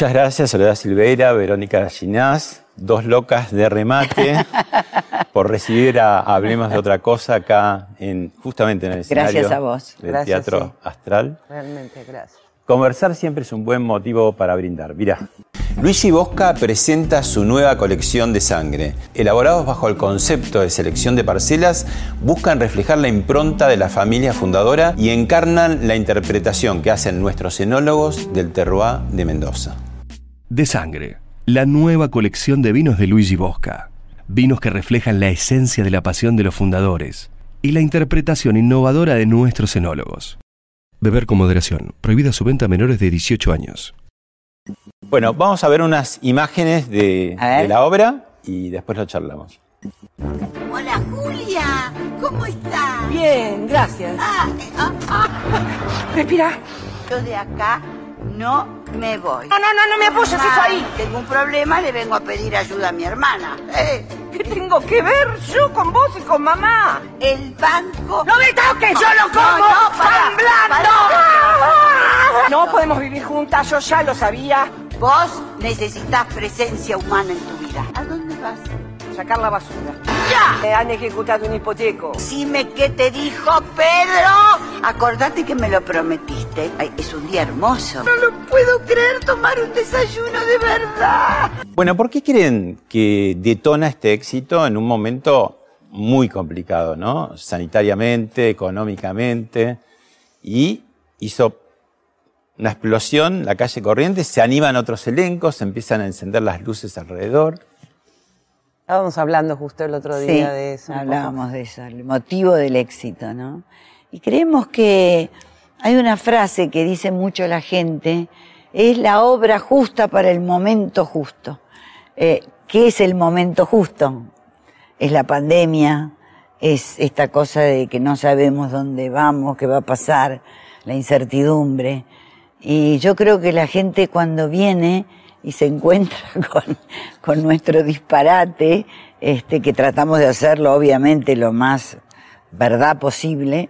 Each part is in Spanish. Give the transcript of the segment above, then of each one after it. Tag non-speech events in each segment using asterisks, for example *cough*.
Muchas gracias, Soledad Silveira, Verónica Ginás, dos locas de remate, *laughs* por recibir a, Hablemos de otra cosa acá, en, justamente en el escenario gracias a vos. del Teatro Astral. Realmente, gracias. Conversar siempre es un buen motivo para brindar. Mirá. Luigi Bosca presenta su nueva colección de sangre. Elaborados bajo el concepto de selección de parcelas, buscan reflejar la impronta de la familia fundadora y encarnan la interpretación que hacen nuestros enólogos del terroir de Mendoza. De sangre, la nueva colección de vinos de Luigi Bosca. Vinos que reflejan la esencia de la pasión de los fundadores y la interpretación innovadora de nuestros enólogos. Beber con moderación. Prohibida su venta a menores de 18 años. Bueno, vamos a ver unas imágenes de, la obra y después lo charlamos. Hola Julia, ¿cómo estás? Bien, gracias. Ah, eh, ah, ah. Respira. Yo de acá no me voy. No, no, no, no me apoyes eso ahí. Tengo un problema, le vengo a pedir ayuda a mi hermana. Eh. ¿Qué tengo que ver yo con vos y con mamá? El banco. ¡No me toques! ¡Yo lo como! No, no, No podemos vivir juntas, yo ya lo sabía. Vos necesitas presencia humana en tu vida. ¿A dónde vas? Sacar la basura. ¡Ya! Me han ejecutado un hipoteco. Dime qué te dijo Pedro. Acordate que me lo prometiste. es un día hermoso. No lo puedo creer tomar un desayuno de verdad. Bueno, ¿por qué creen que detona este éxito en un momento muy complicado, ¿no? Sanitariamente, económicamente, y hizo una explosión, la calle corriente, se animan otros elencos, se empiezan a encender las luces alrededor. Estábamos hablando justo el otro día de eso. Hablábamos de eso, el motivo del éxito, ¿no? Y creemos que hay una frase que dice mucho la gente, es la obra justa para el momento justo. Eh, ¿Qué es el momento justo? Es la pandemia, es esta cosa de que no sabemos dónde vamos, qué va a pasar, la incertidumbre. Y yo creo que la gente cuando viene y se encuentra *laughs* con, con nuestro disparate, este, que tratamos de hacerlo obviamente lo más verdad posible,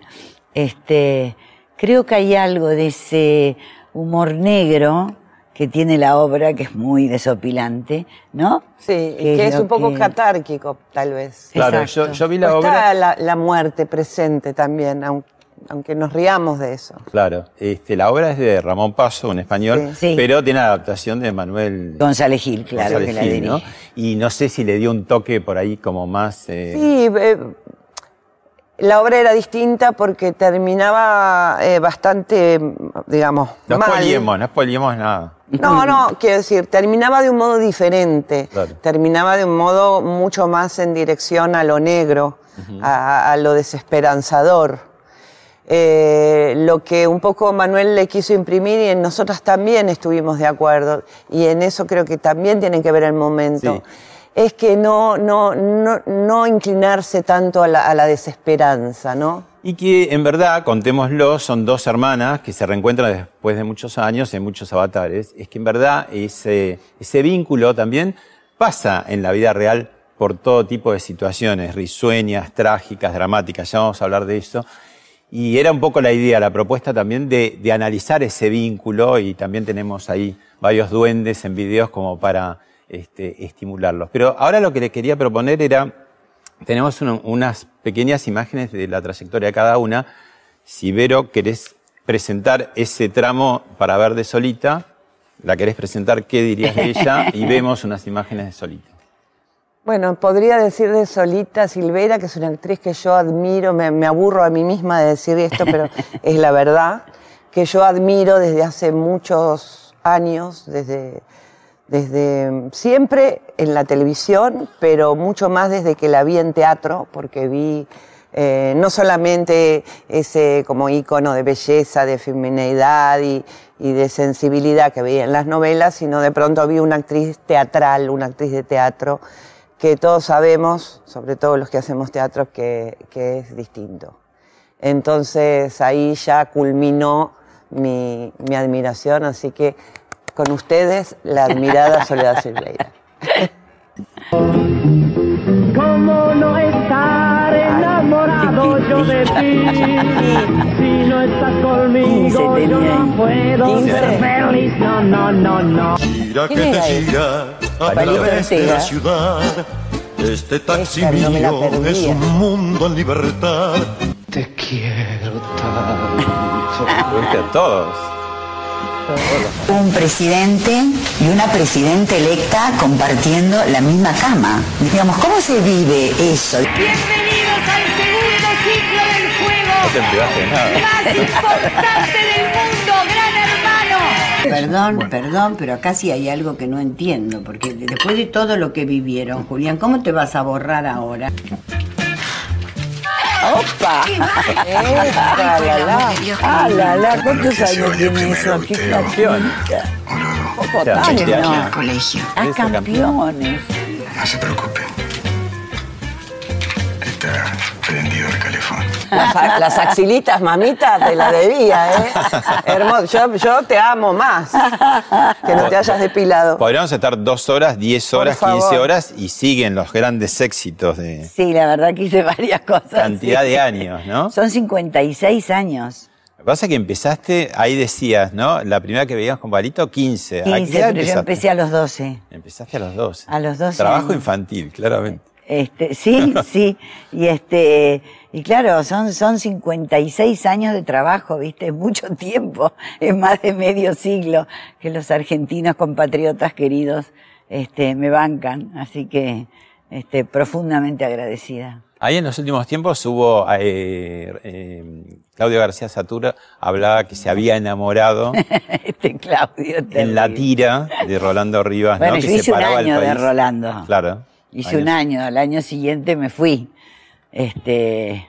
este, creo que hay algo de ese humor negro que tiene la obra, que es muy desopilante, ¿no? Sí, que, es, un poco catárquico, tal vez. Claro, yo, yo, vi la obra. Está la, la, muerte presente también, aunque aunque nos riamos de eso. Claro, este, la obra es de Ramón Paso, un español, pero tiene adaptación de Manuel González Gil, claro, que la ¿no? Y no sé si le dio un toque por ahí como más... Eh... Sí, eh, la obra era distinta porque terminaba eh, bastante, digamos, no mal. no spoilemos nada. No, no, quiero decir, terminaba de un modo diferente, terminaba de un modo mucho más en dirección a lo negro, a, a lo desesperanzador. Eh, lo que un poco Manuel le quiso imprimir y en nosotras también estuvimos de acuerdo, y en eso creo que también tiene que ver el momento, es que no, no, no, no inclinarse tanto a la, a la, desesperanza, ¿no? Y que en verdad, contémoslo, son dos hermanas que se reencuentran después de muchos años en muchos avatares, es que en verdad ese, ese vínculo también pasa en la vida real por todo tipo de situaciones, risueñas, trágicas, dramáticas, ya vamos a hablar de eso. Y era un poco la idea, la propuesta también de, de, analizar ese vínculo y también tenemos ahí varios duendes en videos como para este, estimularlos. Pero ahora lo que le quería proponer era tenemos unas pequeñas imágenes de la trayectoria de cada una. Si Vero querés presentar ese tramo para ver de Solita, la querés presentar, ¿qué dirías de ella? Y vemos unas imágenes de Solita. Bueno, podría decir de Solita Silvera, que es una actriz que yo admiro, me, aburro a mí misma de decir esto, pero *laughs* es la verdad, que yo admiro desde hace muchos años, desde, desde siempre en la televisión, pero mucho más desde que la vi en teatro, porque vi eh, no solamente ese como ícono de belleza, de femineidad y, y, de sensibilidad que veía en las novelas, sino de pronto vi una actriz teatral, una actriz de teatro, que todos sabemos, sobre todo los que hacemos teatro, que, que es distinto. Entonces ahí ya culminó mi, mi admiración, así que con ustedes la admirada *laughs* Soledad Silveira. ¿Cómo no estar enamorado yo de ti? Si no estás conmigo yo no puedo ser feliz. No, no, no, no. Que te gira a través de la ciudad. Este taxi mío es un mundo en libertad. Te quiero tanto. *laughs* a todos. Un presidente y una presidenta electa compartiendo la misma cama. Digamos, ¿cómo se vive eso? Bienvenidos al segundo ciclo del juego. No te privaste nada. Más importante del mundo, Perdón, perdón, pero acá sí hay algo que no entiendo, porque después de todo lo que vivieron, Julián, ¿cómo te vas a borrar ahora? ¡Opa! ¡Ah, *laughs* la, la! ¡Ah, la, la! ¿Cuántos años tiene eso? ¡Qué campeón! Poco años no, colegio. ¡Ah, campeones! No se preocupe. Está prendido el calefón. Las, las, axilitas, mamita, te la debía, ¿eh? Hermoso. Yo, yo, te amo más que no te hayas depilado. Podríamos estar dos horas, diez horas, quince horas y siguen los grandes éxitos de. Sí, la verdad que hice varias cosas. Cantidad de años, ¿no? Son 56 años. Lo que pasa es que empezaste, ahí decías, ¿no? La primera que veíamos con Barito, 15. 15, pero yo empecé a los 12. Empezaste a los 12. A los 12. Trabajo infantil, claramente. Este, *laughs* sí, sí. Y este, y claro, son, son 56 años de trabajo, ¿viste? Es mucho tiempo. Es más de medio siglo que los argentinos compatriotas queridos, este, me bancan. Así que, este, profundamente agradecida. Ahí en los últimos tiempos hubo, eh, eh, Claudio García Satura hablaba que se había enamorado *laughs* este Claudio en la tira de Rolando Rivas, bueno, ¿no? Yo que hice un año de Rolando. Claro. Hice un año, al año siguiente me fui. Este,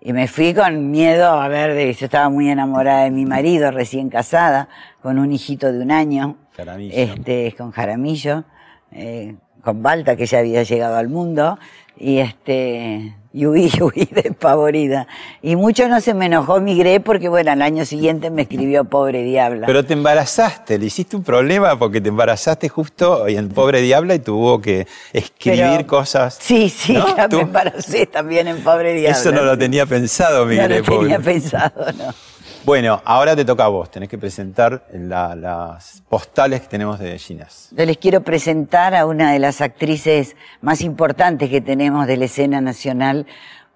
y me fui con miedo a ver, de, yo estaba muy enamorada de mi marido, recién casada, con un hijito de un año. Jaramillo. Este, con Jaramillo, eh, con Balta, que ya había llegado al mundo. Y este, y huí, *laughs* huí despavorida. Y mucho no se me enojó migré porque, bueno, al año siguiente me escribió Pobre Diabla. Pero te embarazaste, le hiciste un problema porque te embarazaste justo en Pobre Diabla y tuvo que escribir Pero- cosas. Sí, sí, ¿no? ya Tú- me embaracé también en Pobre Diabla. Eso no lo tenía pensado, No Migré, lo tenía pensado, no. Bueno, ahora te toca a vos, tenés que presentar la- las postales que tenemos de Ginás. Yo les quiero presentar a una de las actrices más importantes que tenemos de la escena nacional,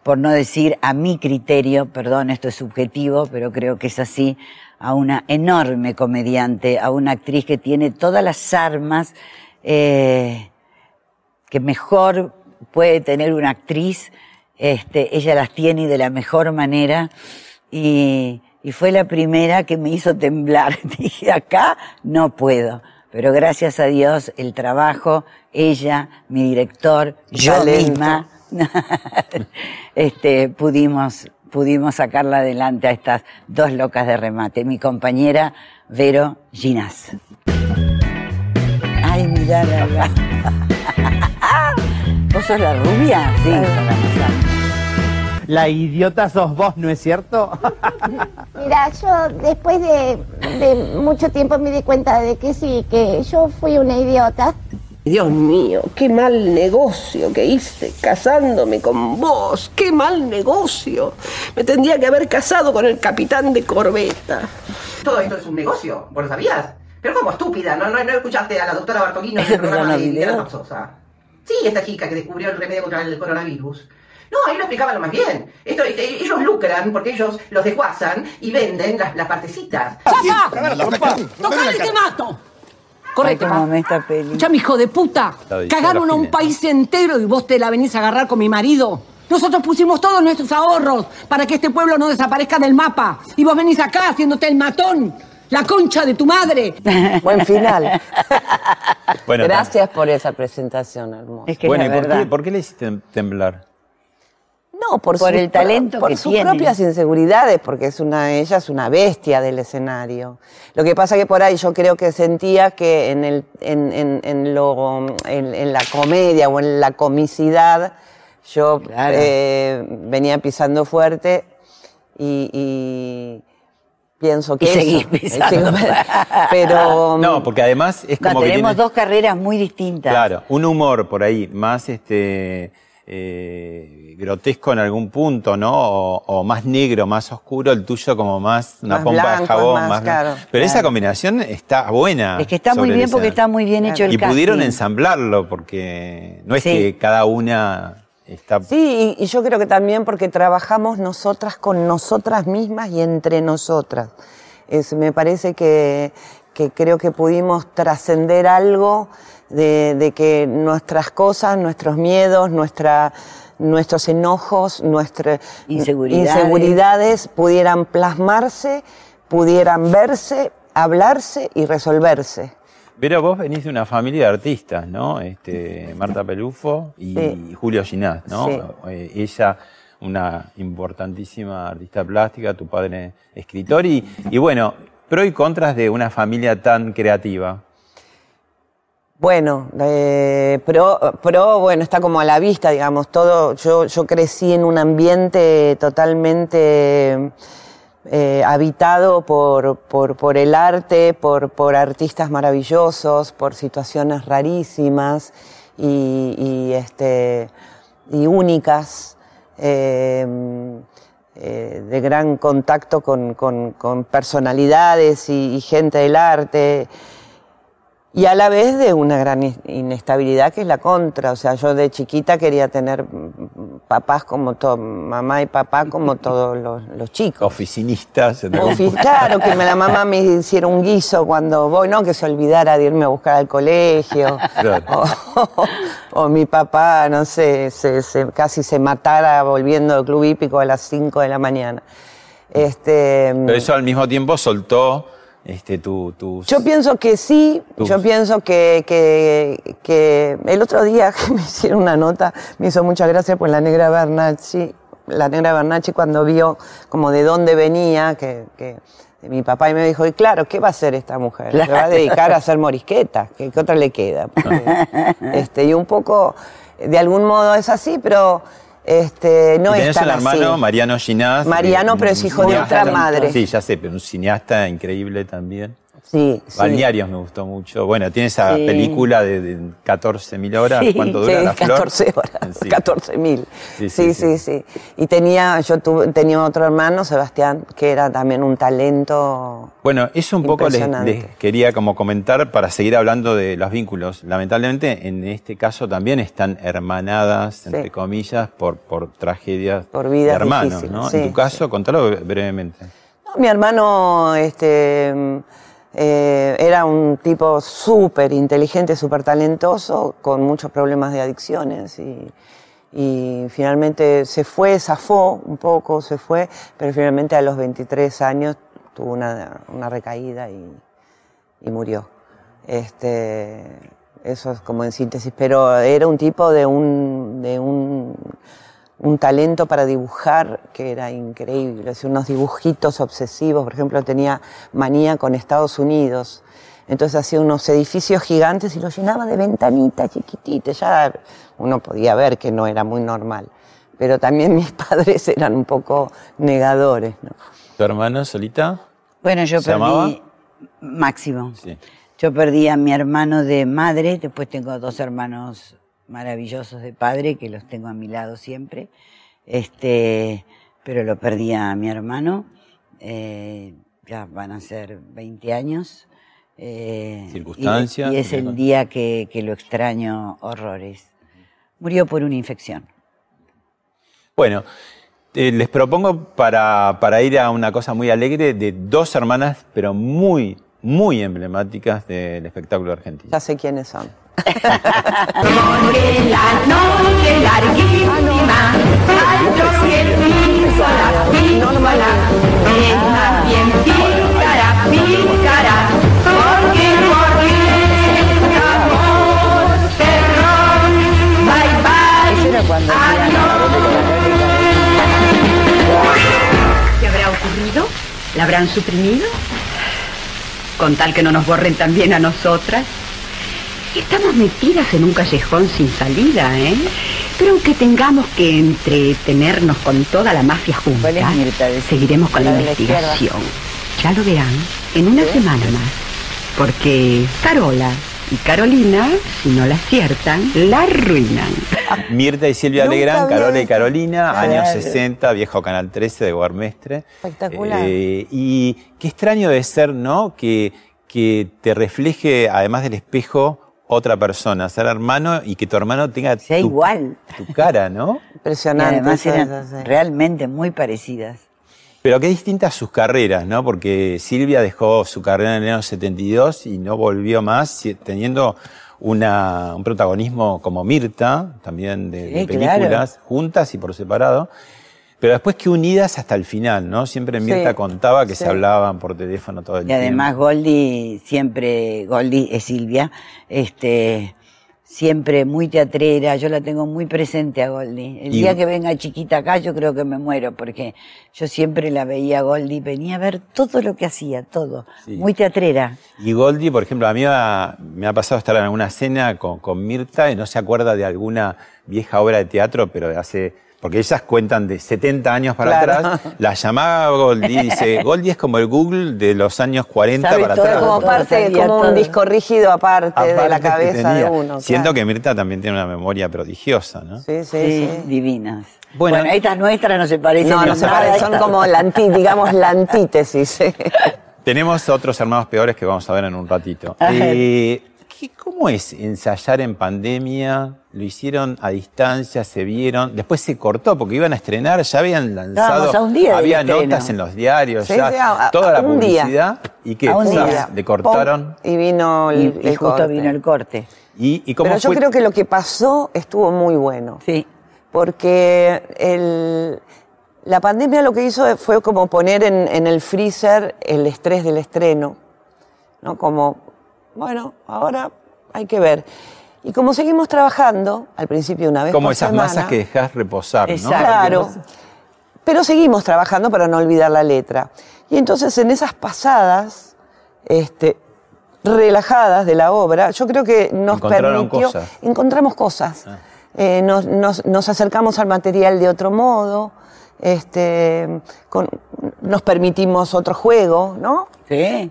por no decir a mi criterio, perdón, esto es subjetivo, pero creo que es así, a una enorme comediante, a una actriz que tiene todas las armas eh, que mejor puede tener una actriz, este, ella las tiene de la mejor manera, y, y fue la primera que me hizo temblar. *laughs* Dije, acá no puedo. Pero gracias a Dios, el trabajo, ella, mi director, yo Talento. misma, *laughs* este, pudimos, pudimos sacarla adelante a estas dos locas de remate. Mi compañera Vero Ginás. Ay, mirá, la *laughs* ¿Vos sos la rubia? Sí, la idiota sos vos, ¿no es cierto? *laughs* Mira, yo después de, de mucho tiempo me di cuenta de que sí, que yo fui una idiota. Dios mío, qué mal negocio que hice casándome con vos, qué mal negocio. Me tendría que haber casado con el capitán de corbeta. Todo esto es un negocio, ¿vos lo sabías? Pero como estúpida, ¿no, no, no escuchaste a la doctora Bartolino en el *laughs* programa de? Sí, esta chica que descubrió el remedio contra el coronavirus. No, ahí lo explicaban lo más bien. Esto, este, ellos lucran porque ellos los desguazan y venden las, las partecitas. ¡Papá! ¡Tocale y te mato! Correcto. peli. Escuchame, hijo de puta. Cagaron a un país entero y vos te la venís a agarrar con mi marido. Nosotros pusimos todos nuestros ahorros para que este pueblo no desaparezca del mapa. Y vos venís acá haciéndote el matón. La concha de tu madre. *laughs* Buen final. Bueno, Gracias por esa presentación hermosa. bueno, ¿y por qué, por qué le hiciste temblar? No, por, Por sus el talento por que sus tiene. propias inseguridades, porque es una, ella es una bestia del escenario. Lo que pasa que por ahí yo creo que sentía que en el, en, en, en lo, en, en la comedia o en la comicidad, yo Claro. eh, venía pisando fuerte y, y pienso que Y eso- seguís pisando. *laughs* Pero No, porque además es No, como que tenemos dos carreras muy distintas. Claro, un humor por ahí más este eh, grotesco en algún punto, ¿no? O, o más negro, más oscuro, el tuyo como más una Más pompa de jabón, más más, claro, Pero esa combinación está buena. Es que está muy bien porque está muy bien hecho el Y pudieron ensamblarlo porque no es Sí. que cada una está Sí, y, y yo creo que también porque trabajamos nosotras con nosotras mismas y entre nosotras. Es, me parece que, que creo que pudimos trascender algo de, de que nuestras cosas, nuestros miedos, nuestra, nuestros enojos, nuestras Inseguridades. inseguridades pudieran plasmarse, pudieran verse, hablarse y resolverse. Pero vos venís de una familia de artistas, ¿no? Este, Marta Pelufo y Sí. Julio Ginás, ¿no? Sí. Eh, ella, una importantísima artista plástica, tu padre escritor, y, y bueno, pro y contras de una familia tan creativa. Bueno, eh, bueno, está como a la vista, digamos, todo, yo, yo crecí en un ambiente totalmente eh, habitado por, por, por el arte, por, por artistas maravillosos, por situaciones rarísimas y, y, este, y únicas, eh, eh, de gran contacto con, con- con personalidades y gente del arte. Y a la vez de una gran in- inestabilidad que es la contra. O sea, yo de chiquita quería tener mm, papás como todo, mamá y papá como todos *laughs* los, los chicos. Oficinistas. en algún Ofi- punto. Claro, que la mamá me hiciera un guiso cuando voy, no que se olvidara de irme a buscar al colegio. Claro. *laughs* O, o mi papá, no sé, se, se- casi se matara volviendo del club hípico a las 5 de la mañana. Este, Pero eso al mismo tiempo soltó este, tu, tus... Yo pienso que sí, Tus- yo pienso que, que, que el otro día *laughs* que me hicieron una nota, me hizo mucha gracia pues la negra Bernacci, la negra Bernacci cuando vio como de dónde venía, que, que mi papá y me dijo, y claro, ¿qué va a hacer esta mujer? Se va a dedicar a hacer morisquetas, ¿qué, qué otra le queda? Porque, *laughs* este, y un poco, de algún modo es así, pero este, no es tan un hermano, así. Mariano Ginás. Mariano, un pero es hijo de otra madre. Sí, ya sé, pero un cineasta increíble también. Sí, sí. Balnearios me gustó mucho. Bueno, tiene esa Sí. película de, de 14.000 horas. ¿Cuánto dura la flor? 14 horas, *laughs* Sí. 14 mil. Sí, Sí sí, Y tenía, yo tuve, tenía otro hermano, Sebastián, que era también un talento. Bueno, eso un poco les, quería como comentar para seguir hablando de los vínculos. Lamentablemente, en este caso también están hermanadas, entre comillas, por, por tragedias Por de hermanos, ¿no? en tu caso, contalo brevemente. No, mi hermano este, eh, era un tipo súper inteligente, súper talentoso, con muchos problemas de adicciones y, finalmente se fue, zafó un poco, se fue, pero finalmente a los 23 años tuvo una, recaída y, murió. Este, eso es como en síntesis, pero era un tipo de un, un talento para dibujar que era increíble, hacía unos dibujitos obsesivos, por ejemplo tenía manía con Estados Unidos, entonces hacía unos edificios gigantes y los llenaba de ventanitas chiquititas, ya uno podía ver que no era muy normal, pero también mis *laughs* padres eran un poco negadores. ¿no? ¿Tu hermano solita? Bueno, yo ¿Se perdí llamaba? Máximo. Sí. Yo perdí a mi hermano de madre, después tengo dos hermanos maravillosos de padre que los tengo a mi lado siempre. Este, pero lo perdí a mi hermano. eh, ya van a ser 20 años. eh, y- Circunstancias, Y, es el día que, que lo extraño horrores. Murió por una infección. Bueno, eh, les propongo para, para ir a una cosa muy alegre de dos hermanas, pero muy, muy emblemáticas del espectáculo argentino. Ya sé quiénes son. *laughs* Porque la noche larguísima, alto que pícara, pícara, es más bien pícara, pícara, porque porque amor, terror, bye bye. Cuando ¿Qué habrá ocurrido? ¿La habrán suprimido? Con tal que no nos borren también a nosotras. Estamos metidas en un callejón sin salida, ¿eh? Pero aunque tengamos que entretenernos con toda la mafia junta, seguiremos con la, investigación. Ya lo verán en una semana más. Porque Carola y Carolina, si no la aciertan, la arruinan. *laughs* Mirta y Silvia Legrand, Carola y. Carolina, Claro. años 60, viejo Canal 13 de Guarmestre. Espectacular. Eh, y qué extraño de ser, ¿no? Que, que te refleje, además del espejo, otra persona, ser hermano y que tu hermano tenga Sea tu, igual. tu cara, ¿no? Y Impresionante. además eso es eran realmente muy parecidas. Pero qué distintas sus carreras, ¿no? Porque Silvia dejó su carrera en el año 72 y no volvió más, teniendo una, un protagonismo como Mirta, también de, películas, juntas y por separado. Pero después que unidas hasta el final, ¿no? Siempre Mirta Sí, contaba que sí. se hablaban por teléfono todo el Y tiempo. además Goldie siempre, Goldie es Silvia, este, siempre muy teatrera, yo la tengo muy presente a Goldie. El Y- día que venga chiquita acá yo creo que me muero porque yo siempre la veía a Goldie, venía a ver todo lo que hacía, todo. Sí. Muy teatrera. Y Goldie, por ejemplo, a mí me ha, me ha pasado estar en alguna cena con, con Mirta y no se acuerda de alguna vieja obra de teatro, pero de hace... Porque ellas cuentan de 70 años para Claro. atrás. La llamaba Goldie y dice, *laughs* Goldie es como el Google de los años 40 Sabe para todo, atrás. Como Todo, parte, sabía como todo. un disco rígido aparte, de la cabeza de uno. Siento claro. que Mirta también tiene una memoria prodigiosa, ¿no? Sí, sí, Sí, sí. divinas. Bueno. Bueno, estas nuestras no se parecen No, no se parecen, son como la anti, digamos la antítesis. *laughs* Tenemos otros hermanos peores que vamos a ver en un ratito. Eh, ¿qué- ¿Cómo es ensayar en pandemia? Lo hicieron a distancia, se vieron, después se cortó porque iban a estrenar, ya habían lanzado, a un día había estreno. notas en los diarios, Sí, ya sí, a- a- toda la un día. publicidad y que le cortaron. Y vino Y, el, y el justo corte. vino el corte. ¿Y, y cómo Pero yo fue? creo que lo que pasó estuvo muy bueno. Sí. Porque el- la pandemia lo que hizo fue como poner en, en el freezer el estrés del estreno. ¿no? Como, bueno, ahora hay que ver. Y como seguimos trabajando, al principio una vez como por esas semana, masas que dejás reposar, ¿no? Exacto. Claro. Pero seguimos trabajando para no olvidar la letra. Y entonces en esas pasadas, este, relajadas de la obra, yo creo que nos Encontraron permitió. cosas. Ah. Encontramos cosas. Eh, nos, nos- nos acercamos al material de otro modo. Este, con- nos permitimos otro juego, ¿no? Sí.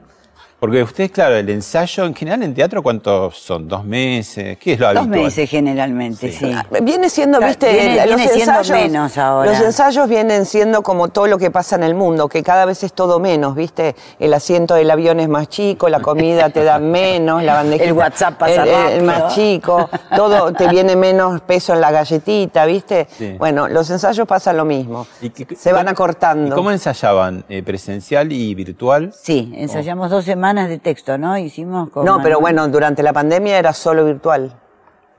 Porque ustedes, claro, el ensayo en general en teatro, ¿cuántos son? ¿Dos meses? ¿Qué es lo Dos habitual? meses generalmente, sí. Viene siendo, Claro, viste, viene- los viene siendo menos ahora. Los ensayos vienen siendo como todo lo que pasa en el mundo, que cada vez es todo menos, viste. El asiento del avión es más chico, la comida te da menos, la *laughs* bandeja. El WhatsApp pasa el, más chico, todo te viene menos peso en la galletita, viste. Sí. Bueno, los ensayos pasa lo mismo. ¿Y qué- Se van acortando. ¿Y cómo ensayaban? Eh, ¿Presencial y virtual? Sí, ensayamos dos semanas de texto, ¿no? Hicimos con No, pero Manuel. bueno, durante la pandemia era solo virtual.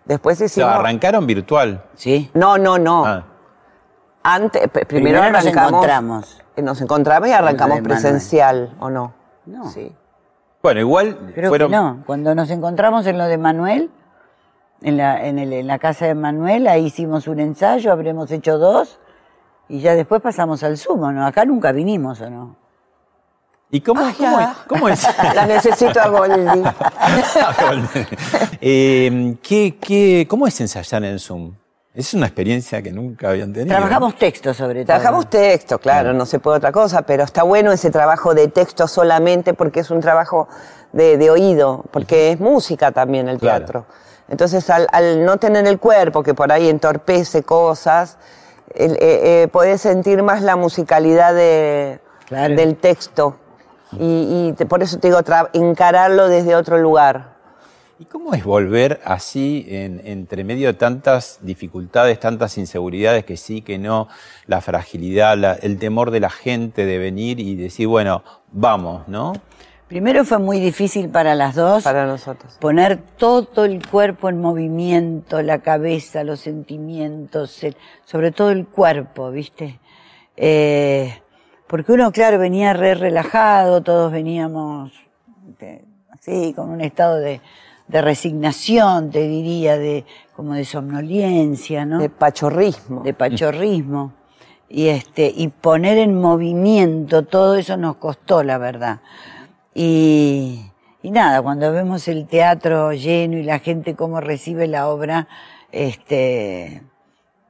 Después O sea, hicimos. arrancaron virtual. Sí. No, no, no. Ah. Antes, primero, Primero nos encontramos. eh, Nos encontramos y arrancamos presencial, ¿o no? No. Sí. Bueno, igual Creo fueron... que no. Cuando nos encontramos en lo de Manuel, en la, en, el- en la casa de Manuel, ahí hicimos un ensayo, habremos hecho dos, y ya después pasamos al sumo, ¿no? Acá nunca vinimos, ¿o no? ¿Y cómo, Ah, es- cómo es? *laughs* La necesito a Goldie. *laughs* Eh, ¿qué, qué, cómo es ensayar en Zoom? Es una experiencia que nunca habían tenido. Trabajamos texto sobre todo. Trabajamos texto, claro, no se puede otra cosa, pero está bueno ese trabajo de texto solamente porque es un trabajo de, de oído, porque es música también el Claro. teatro. Entonces, al, al no tener el cuerpo, que por ahí entorpece cosas, eh, eh, podés sentir más la musicalidad de- Claro. del texto. Y, y te- por eso te digo, tra- encararlo desde otro lugar. ¿Y cómo es volver así en, entre medio de tantas dificultades, tantas inseguridades, que sí, que no, la fragilidad, la- el temor de la gente de venir y decir, bueno, vamos, ¿no? Primero fue muy difícil para las dos. Para nosotros. Poner todo el cuerpo en movimiento, la cabeza, los sentimientos, el- sobre todo el cuerpo, ¿viste? Eh, porque uno, claro, venía re relajado, todos veníamos así, con un estado de, de resignación, te diría, de como de somnolencia, ¿no? De pachorrismo. De pachorrismo. Y este, y poner en movimiento todo eso nos costó, la verdad. Y, y nada, cuando vemos el teatro lleno y la gente cómo recibe la obra, este,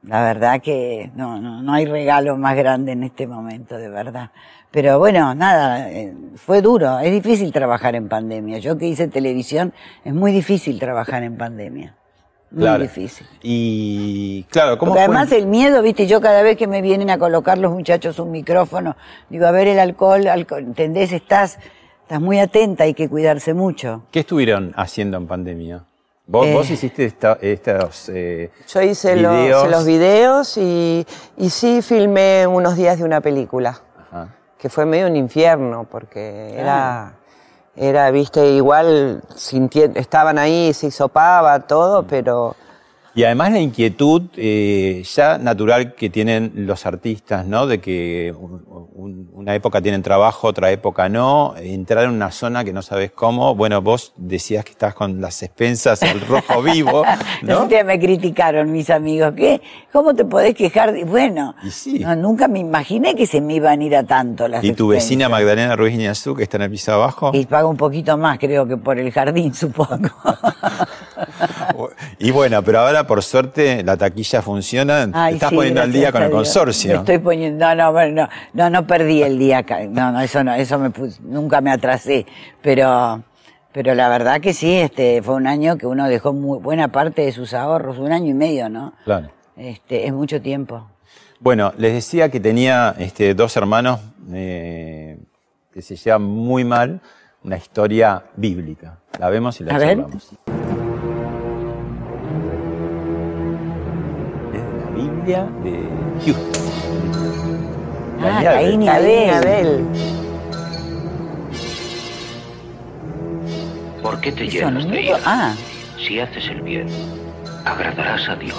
la verdad que no, no, no hay regalo más grande en este momento, de verdad. Pero bueno, nada, eh, fue duro, es difícil trabajar en pandemia. Yo que hice televisión, es muy difícil trabajar en pandemia. Muy Claro. difícil. Y claro, ¿cómo Porque fue? además el miedo, viste, yo cada vez que me vienen a colocar los muchachos un micrófono, digo, a ver el alcohol, alcohol ¿entendés? Estás, estás muy atenta, hay que cuidarse mucho. ¿Qué estuvieron haciendo en pandemia? Vos, Eh. vos hiciste esta- estos eh, Yo hice los, videos. los videos y, y sí filmé unos días de una película, Ajá. que fue medio un infierno, porque era, era viste, igual estaban ahí, se hisopaba todo, pero Y además la inquietud eh, ya natural que tienen los artistas, ¿no? De que un- un- una época tienen trabajo, otra época no, entrar en una zona que no sabes cómo. Bueno, vos decías que estás con las expensas, el rojo vivo, *laughs* No ¿no? me criticaron mis amigos, ¿qué? ¿Cómo te podés quejar? de-?" Bueno, Y sí. no, nunca me imaginé que se me iban a ir a tanto las Y tu vecina Magdalena Ruiz Niazú, que está en el piso abajo. Y paga un poquito más, creo que por el jardín, *laughs* supongo. Y bueno, pero ahora por suerte la taquilla funciona. Te estás sí, poniendo al día con el consorcio. Me estoy poniendo, no, no, bueno, no, no, no perdí el día, no, no, eso no, eso me pus- nunca me atrasé, pero, pero la verdad que sí, este, fue un año que uno dejó muy buena parte de sus ahorros, un año y medio, ¿no? Claro. Este, es mucho tiempo. Bueno, les decía que tenía este, dos hermanos eh, que se llevan muy mal, una historia bíblica. La vemos y la charlamos. De la Houston. Ah, Caín y Abel. ¿Por qué te ¿Eso llenas de ira? Ah, Si haces el bien, agradarás a Dios.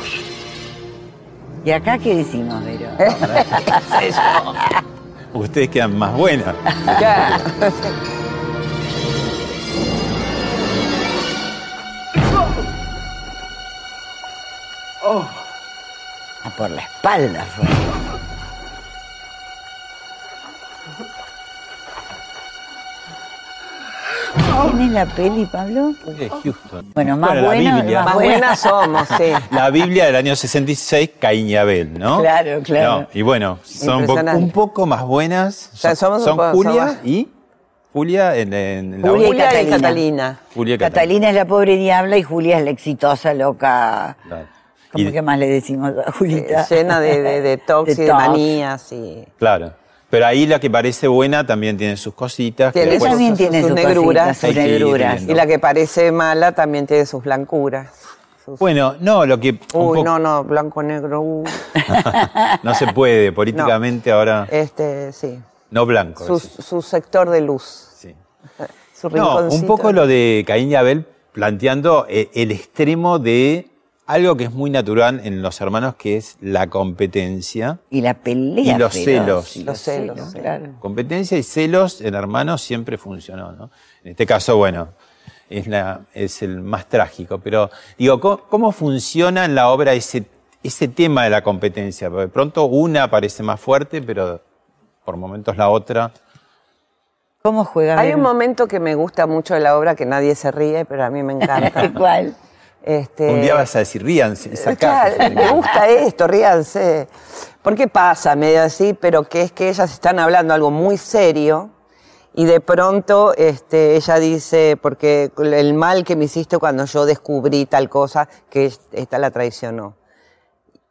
¿y acá qué decimos, Vero? *laughs* *laughs* Ustedes quedan más buenas. *laughs* Ah, por la espalda fue. ¿Quién es la peli, Pablo? de Houston. Bueno, más la buena- Biblia. más Más buenas somos, sí. *laughs* La Biblia del año 66, Caín y Abel, ¿no? Claro, claro. No, y bueno, son un po- Impresionante. un poco más buenas. O sea, Son, somos un son poco- Julia somos- y Julia en, en la Julia y Julia y Catalina. Catalina. Julia y Catalina. Catalina es la pobre diabla y Julia es la exitosa, loca. Claro. ¿Cómo Y- que más le decimos a Julita? Llena de, de, de *laughs* tox y de tox. manías y... Claro. Pero ahí la que parece buena también tiene sus cositas. que después- también sus- tiene sus sus negruras. cositas, sus negruras. Y la que parece mala también tiene sus blancuras. Sus- Bueno, no, lo que Uy, poco- no, no, blanco, negro, uh. *laughs* no se puede, políticamente ahora Este, sí. no blanco. Su, sector de luz. Sí. *laughs* Su No, un poco lo de Caín y Abel planteando eh, el extremo de algo que es muy natural en los hermanos, que es la competencia. Y la pelea. Y los feroz, celos. y Los celos, claro. Competencia y celos en hermanos siempre funcionó, ¿no? En este caso, bueno, es, la, es el más trágico, pero digo, ¿cómo, cómo funciona en la obra ese, ese tema de la competencia? Porque de pronto una parece más fuerte, pero por momentos la otra. ¿Cómo juega? Hay un momento que me gusta mucho de la obra que nadie se ríe, pero a mí me encanta. *laughs* ¿Cuál? Este, Un día vas a decir, ríanse, Eh, Claro, cara. me *laughs* gusta esto, ríanse. Porque pasa medio así, pero que es que ellas están hablando algo muy serio y de pronto este, ella dice, porque el mal que me hiciste cuando yo descubrí tal cosa, que esta la traicionó.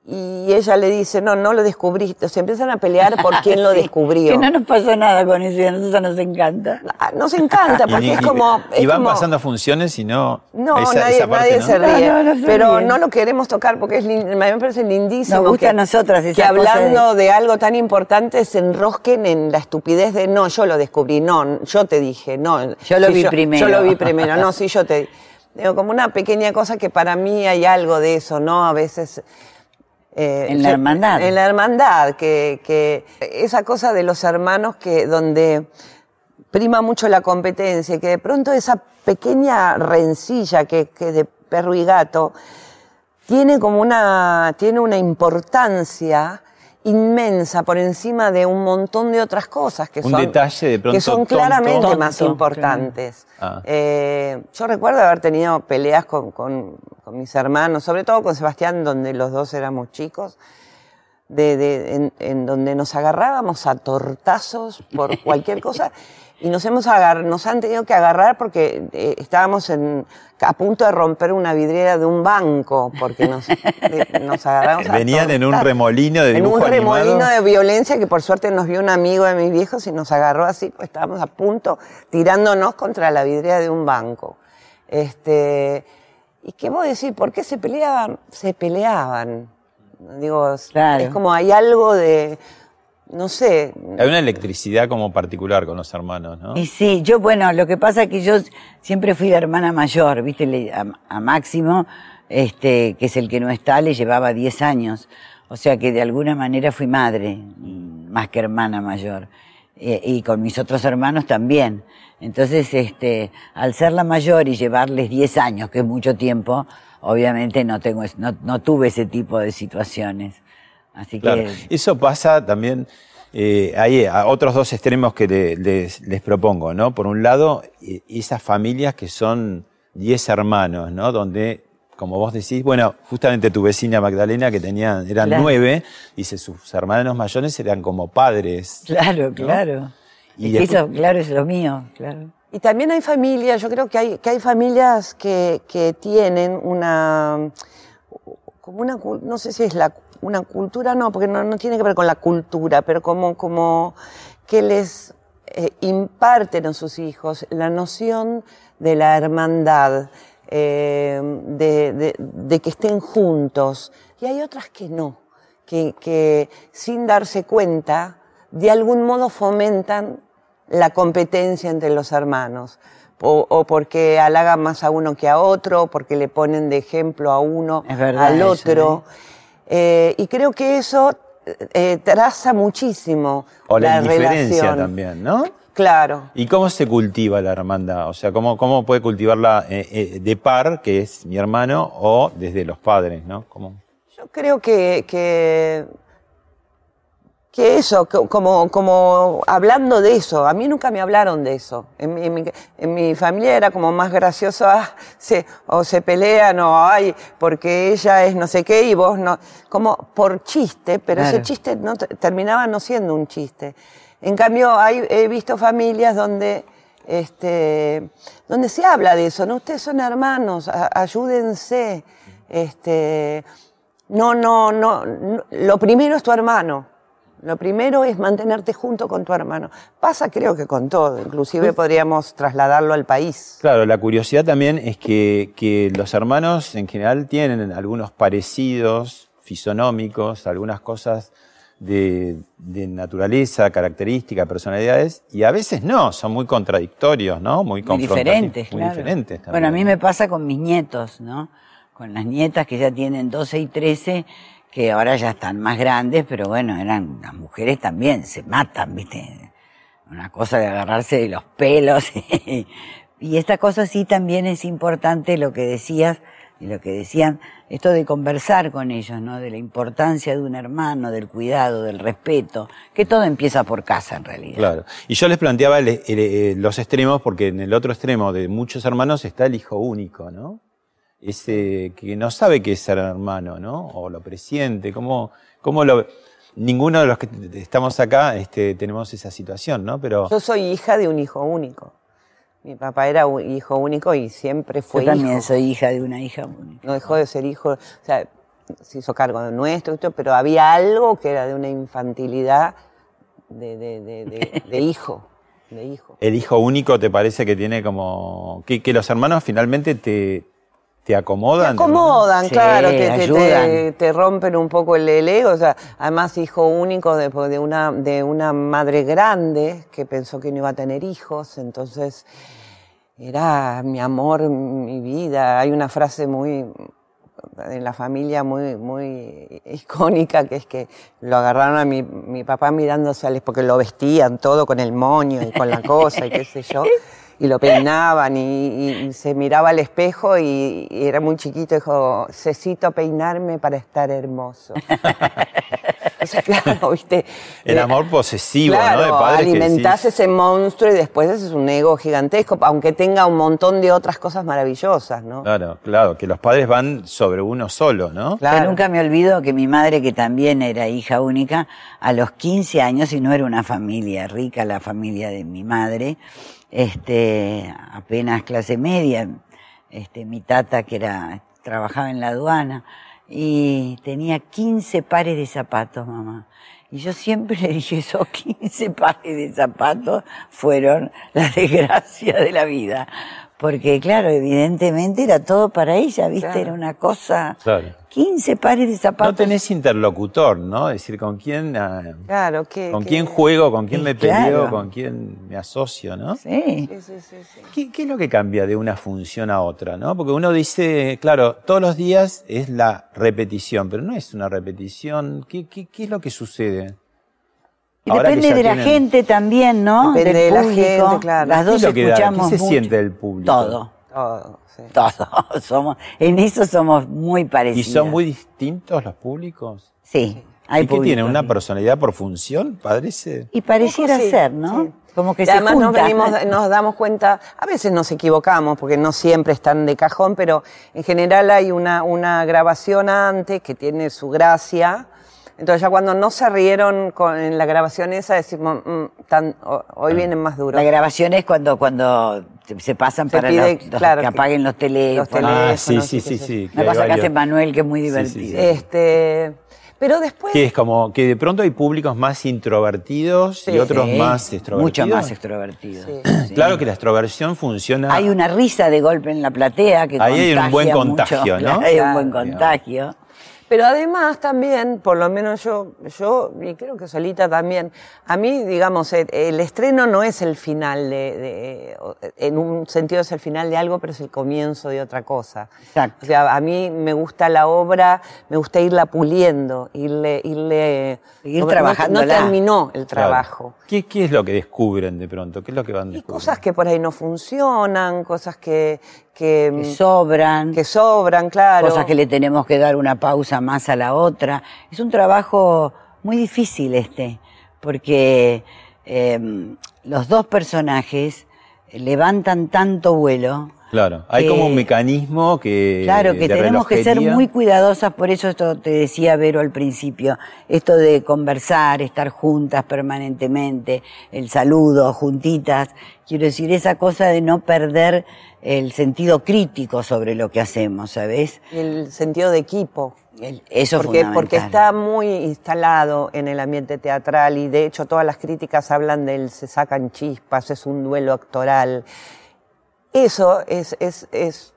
Y ella le dice, no, no lo descubriste. Se empiezan a pelear por quién lo *laughs* descubrió. Que no nos pasó nada con eso y a nosotros nos encanta. Ah, Nos encanta, *laughs* porque Y- es como... Y es van como- pasando funciones y no. No, esa, nadie, esa parte, nadie ¿no? se ríe. No, no, no se pero no lo queremos tocar porque es lin- me parece lindísimo. Nos gusta que, a nosotras esa que de- hablando de... algo tan importante se enrosquen en la estupidez de no, yo lo descubrí, no, yo te dije, no. Yo lo vi primero. Yo lo vi primero, no, sí, yo te. Digo, como una pequeña cosa que para mí hay algo de eso, ¿no? A veces. Eh, En la hermandad. En la hermandad, que, que esa cosa de los hermanos que donde prima mucho la competencia, y que de pronto esa pequeña rencilla que, que de perro y gato tiene como una, tiene una importancia inmensa por encima de un montón de otras cosas que Un son, detalle de pronto que son tonto. claramente Tonto, más importantes. Ah. Eh, yo recuerdo haber tenido peleas con, con- con mis hermanos, sobre todo con Sebastián, donde los dos éramos chicos, de, de- en, en donde nos agarrábamos a tortazos por cualquier cosa *laughs* y nos hemos agar, nos han tenido que agarrar porque eh, estábamos en, a punto de romper una vidriera de un banco porque nos, de- nos agarramos *laughs* a Venían en un remolino de En dibujo un remolino animado. de violencia que por suerte nos vio un amigo de mis viejos y nos agarró así, pues estábamos a punto tirándonos contra la vidriera de un banco. Este, ¿Y qué vos decís? ¿Por qué se peleaban? Se peleaban. Digo, Claro. es como hay algo de, no sé, Hay una electricidad como particular con los hermanos, ¿no? Y sí, yo, bueno, lo que pasa es que yo siempre fui la hermana mayor, ¿viste? Le- A, a Máximo, este, que es el que no está, le llevaba 10 años. O sea que de alguna manera fui madre, más que hermana mayor. Y con mis otros hermanos también. Entonces, este, al ser la mayor y llevarles 10 años, que es mucho tiempo, obviamente no tengo, es- no, no tuve ese tipo de situaciones. Así Claro. que Eso pasa también. eh, hay a otros dos extremos que le- les, les propongo, ¿no? Por un lado, esas familias que son 10 hermanos, ¿no? Donde, como vos decís, bueno, justamente tu vecina Magdalena, que tenía, eran Claro. nueve, dice, sus hermanos mayores eran como padres. Claro, ¿no? claro. Y después- eso, claro, es lo mío, claro. Y también hay familias, yo creo que hay, que hay familias que, que tienen una, como una, no sé si es la, una cultura, no, porque no, no tiene que ver con la cultura, pero como, como que les eh, imparten a sus hijos la noción de la hermandad, eh, de, de- de que estén juntos. Y hay otras que no, que, que sin darse cuenta, de algún modo fomentan la competencia entre los hermanos. O, o porque halagan más a uno que a otro, porque le ponen de ejemplo a uno al eso, otro. Eh, y creo que eso eh, traza muchísimo O la, la, indiferencia relación. también, ¿no? Claro. ¿Y cómo se cultiva la hermandad? O sea, ¿cómo, cómo puede cultivarla eh, eh, de par, que es mi hermano, o desde los padres, ¿no? ¿Cómo? Yo creo que, que, que eso, como, como hablando de eso, a mí nunca me hablaron de eso. En mi, en mi, en mi familia era como más gracioso, ah, se, o se pelean, o ay, porque ella es no sé qué y vos no. Como por chiste, pero Claro. ese chiste no, te- terminaba no siendo un chiste. En cambio, hay, he visto familias donde, este, donde se habla de eso, ¿no? Ustedes son hermanos, a- ayúdense. Este, no, no, no, no, Lo primero es tu hermano. Lo primero es mantenerte junto con tu hermano. Pasa creo que con todo, inclusive podríamos trasladarlo al país. Claro, la curiosidad también es que, que los hermanos en general tienen algunos parecidos fisonómicos, algunas cosas de, de naturaleza, características, personalidades, y a veces no, son muy contradictorios, ¿no? Muy, Muy diferentes, muy claro. diferentes también. Bueno, a mí me pasa con mis nietos, ¿no? Con las nietas que ya tienen 12 y 13, que ahora ya están más grandes, pero bueno, eran las mujeres también, se matan, ¿viste? Una cosa de agarrarse de los pelos. *laughs* y esta cosa sí también es importante, lo que decías y lo que decían, esto de conversar con ellos, ¿no? De la importancia de un hermano, del cuidado, del respeto, que todo empieza por casa en realidad. Claro. Y yo les planteaba eh, los extremos, porque en el otro extremo de muchos hermanos está el hijo único, ¿no? Ese que no sabe qué es ser hermano, ¿no? O lo presiente, ¿cómo, cómo lo...? Ninguno de los que estamos acá este, tenemos esa situación, ¿no? Pero... Yo soy hija de un hijo único. Mi papá era un hijo único y siempre fue Yo también hijo. soy hija de una hija única. No dejó de ser hijo. O sea, se hizo cargo de nuestro, esto, pero había algo que era de una infantilidad de, de- de- de- *laughs* de hijo, de hijo. ¿El hijo único te parece que tiene como... que, que los hermanos finalmente te, te acomodan? Te acomodan, claro, te, te- ayudan. te- te rompen un poco el, el ego. O sea, además, hijo único de, de una, de una madre grande que pensó que no iba a tener hijos, entonces era mi amor, mi vida. Hay una frase muy en la familia muy, muy icónica, que es que lo agarraron a mi, mi papá mirándose al porque lo vestían todo con el moño y con la cosa y qué sé yo, *laughs* y lo peinaban y, se miraba al espejo y, y era muy chiquito, dijo, necesito peinarme para estar hermoso. *laughs* *laughs* Claro, viste. El eh, amor posesivo, Claro, ¿no? De padres que alimentás decís- ese monstruo y después ese es un ego gigantesco, aunque tenga un montón de otras cosas maravillosas, ¿no? Claro, claro, que los padres van sobre uno solo, ¿no? Yo nunca me olvido que mi madre, que también era hija única, a los 15 años, y no era una familia rica, la familia de mi madre, este, apenas clase media, este, mi tata que era, trabajaba en la aduana, y tenía 15 pares de zapatos, mamá. Y yo siempre *laughs* le dije, esos 15 pares de zapatos fueron la desgracia de la vida. Porque claro, evidentemente era todo para ella, ¿viste? Claro. Era una cosa... Claro. 15 pares de zapatos. No tenés interlocutor, ¿no? Es decir, con quién, ah, Claro, que... con que- quién juego, con quién me peleo, con quién me asocio, ¿no? Sí. Sí, sí, sí, sí. ¿Qué, qué es lo que cambia de una función a otra, no? Porque uno dice, claro, todos los días es la repetición, pero no es una repetición. ¿Qué, qué, qué es lo que sucede? Y depende de la tienen- gente también, ¿no? Depende Del de la público. gente, claro. Las ¿Qué dos escuchamos ¿Qué se mucho. siente del público? Todo, Todo, sí. todo. *laughs* Somos, en eso somos muy ¿Y parecidos. son muy distintos los públicos? Sí, hay ¿Y qué públicos tienen? ¿Una personalidad por función? Parece. Y pareciera Sí, ser, ¿no? sí. Como que Y se además nos, venimos- nos damos cuenta, a veces nos equivocamos porque no siempre están de cajón, pero en general hay una, una grabación antes que tiene su gracia. Entonces ya cuando no se rieron con, en la grabación esa decimos, "Mm, tan- ho- hoy vienen más duros. La grabación es cuando, cuando se- pasan Se para pide, los, los claro, que que- apaguen los teléfonos. Ah, sí, teléfonos, sí, sí, sí, sí, sí. Una cosa que hace Manuel que es muy Sí, sí, divertida. sí. Este, pero después... Que es como que de pronto hay públicos más introvertidos y otros Sí, más extrovertidos. Mucho más extrovertido. Sí. *clears throat* Claro que la extroversión funciona. Hay una risa de golpe en la platea que Ahí hay un buen contagia contagio, mucho. ¿no? *laughs* Hay un buen contagio. Pero además también, por lo menos yo, yo y creo que Solita también, a mí, digamos, el, el estreno no es el final de, de- en un sentido es el final de algo, pero es el comienzo de otra cosa. Exacto. O sea, a mí me gusta la obra, me gusta irla puliendo, irle, irle, Seguir no- no- terminó el Claro. ¿Qué, qué es lo que descubren de pronto? ¿Qué es lo que van Y descubriendo? cosas que por ahí no funcionan, cosas que, que, Que sobran. que sobran, claro. cosas que le tenemos que dar una pausa más a la otra. Es un trabajo muy difícil este, porque eh, los dos personajes levantan tanto vuelo. Claro, hay que- como un mecanismo que. Claro, que tenemos que ser muy cuidadosas, por eso esto te decía Vero al principio, esto de conversar, estar juntas permanentemente, el saludo, juntitas, quiero decir, esa cosa de no perder el sentido crítico sobre lo que hacemos, ¿sabes? El sentido de equipo. El- eso es porque, fundamental. porque está muy instalado en el ambiente teatral y de hecho todas las críticas hablan del se sacan chispas, es un duelo actoral. Eso es, es, es,